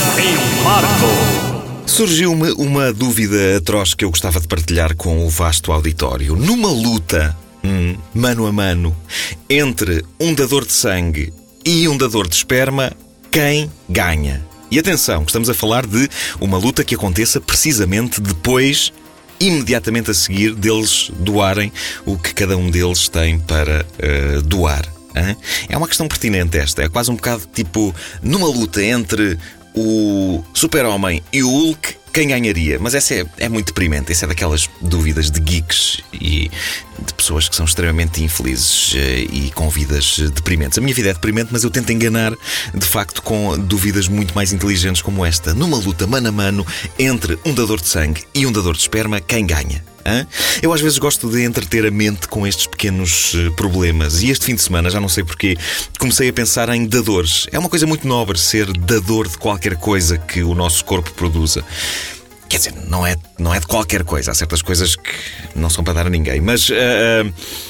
Sem Marco. Surgiu-me uma dúvida atroz que eu gostava de partilhar com o vasto auditório. Numa luta, hum, mano a mano, entre um dador de sangue e um dador de esperma, quem ganha? E atenção, estamos a falar de uma luta que aconteça precisamente depois imediatamente a seguir deles doarem o que cada um deles tem para uh, doar. É uma questão pertinente esta. É quase um bocado tipo numa luta entre o Super-Homem e o Hulk, quem ganharia? Mas essa é, é muito deprimente. Essa é daquelas dúvidas de geeks e de pessoas que são extremamente infelizes eh, e com vidas deprimentes. A minha vida é deprimente, mas eu tento enganar de facto com dúvidas muito mais inteligentes como esta. Numa luta mano a mano entre um dador de sangue e um dador de esperma, quem ganha? Eu às vezes gosto de entreter a mente com estes pequenos uh, problemas e este fim de semana, já não sei porquê, comecei a pensar em dadores. É uma coisa muito nobre ser dador de qualquer coisa que o nosso corpo produza. Quer dizer, não é, não é de qualquer coisa. Há certas coisas que não são para dar a ninguém. Mas uh,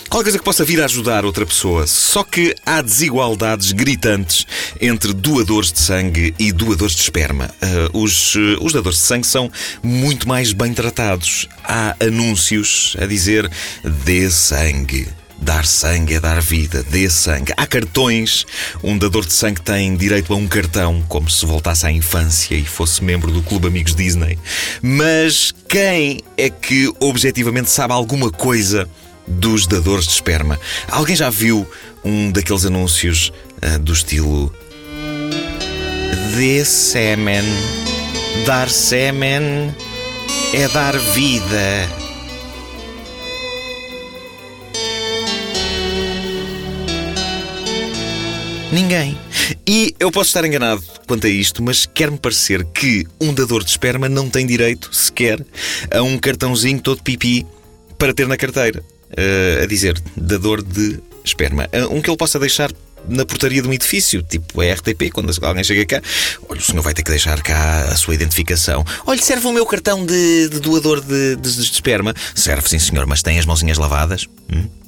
qualquer coisa que possa vir a ajudar outra pessoa. Só que há desigualdades gritantes entre doadores de sangue e doadores de esperma. Uh, os, os doadores de sangue são muito mais bem tratados. Há anúncios a dizer: dê sangue. Dar sangue é dar vida, dê sangue. Há cartões. Um dador de sangue tem direito a um cartão, como se voltasse à infância e fosse membro do Clube Amigos Disney. Mas quem é que objetivamente sabe alguma coisa dos dadores de esperma? Alguém já viu um daqueles anúncios uh, do estilo. Dê sêmen. Dar sêmen é dar vida. Ninguém. E eu posso estar enganado quanto a isto, mas quer-me parecer que um dador de esperma não tem direito sequer a um cartãozinho todo pipi para ter na carteira. Uh, a dizer, dador de esperma. Uh, um que ele possa deixar na portaria de um edifício, tipo a RTP, quando alguém chega cá, olha, o senhor vai ter que deixar cá a sua identificação. Olha, serve o meu cartão de, de doador de, de, de, esperma. Serve, sim, senhor, mas tem as mãozinhas lavadas? Hum?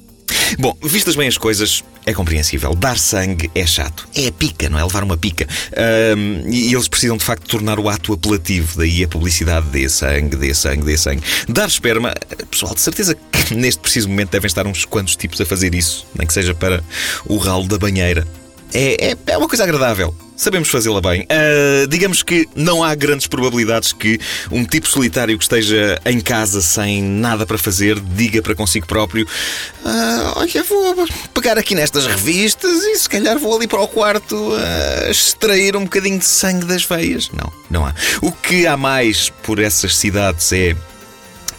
Bom, vistas bem as coisas, é compreensível. Dar sangue é chato. É a pica, não é? Levar uma pica. Um, e eles precisam de facto tornar o ato apelativo. Daí a publicidade dê sangue, dê sangue, dê sangue. Dar esperma, pessoal, de certeza que neste preciso momento devem estar uns quantos tipos a fazer isso, nem que seja para o ralo da banheira. É, é, é uma coisa agradável sabemos fazê-la bem. Uh, digamos que não há grandes probabilidades que um tipo solitário que esteja em casa sem nada para fazer diga para consigo próprio: uh, Olha, vou pegar aqui nestas revistas e se calhar vou ali para o quarto uh, extrair um bocadinho de sangue das veias. Não, não há. O que há mais por essas cidades é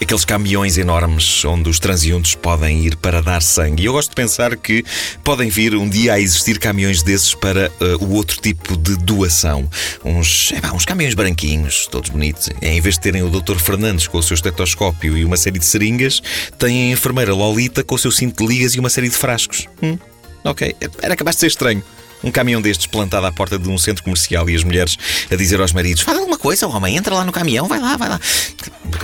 aqueles caminhões enormes onde os transeuntes podem ir para dar sangue. E eu gosto de pensar que podem vir um dia a existir caminhões desses para uh, o outro tipo de doação. Uns, é, uns caminhões branquinhos, todos bonitos. Em vez de terem o Dr. Fernandes com o seu estetoscópio e uma série de seringas, têm a enfermeira Lolita com o seu cinto de ligas e uma série de frascos. Hum, ok, era capaz de ser estranho. Um caminhão destes plantado à porta de um centro comercial e as mulheres a dizer aos maridos: Faz alguma coisa, homem, entra lá no caminhão, vai lá, vai lá.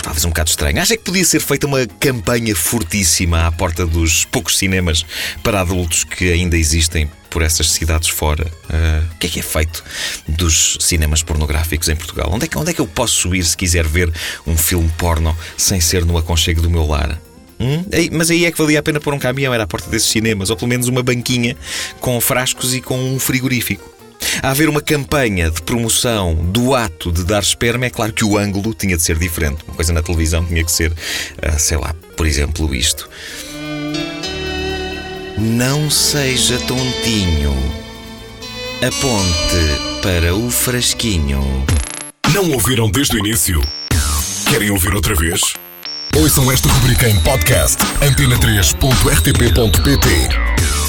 Talvez um bocado estranho. Acha que podia ser feita uma campanha fortíssima à porta dos poucos cinemas para adultos que ainda existem por essas cidades fora. Uh, o que é que é feito dos cinemas pornográficos em Portugal? Onde é, que, onde é que eu posso ir se quiser ver um filme porno sem ser no aconchego do meu lar? Hum? Mas aí é que valia a pena pôr um caminhão, era à porta desses cinemas, ou pelo menos uma banquinha com frascos e com um frigorífico. A haver uma campanha de promoção do ato de dar esperma, é claro que o ângulo tinha de ser diferente. Uma coisa na televisão tinha que ser, uh, sei lá, por exemplo, isto. Não seja tontinho. Aponte para o frasquinho. Não ouviram desde o início? Querem ouvir outra vez? Ouçam esta rubrica em podcast antena3.rtp.pt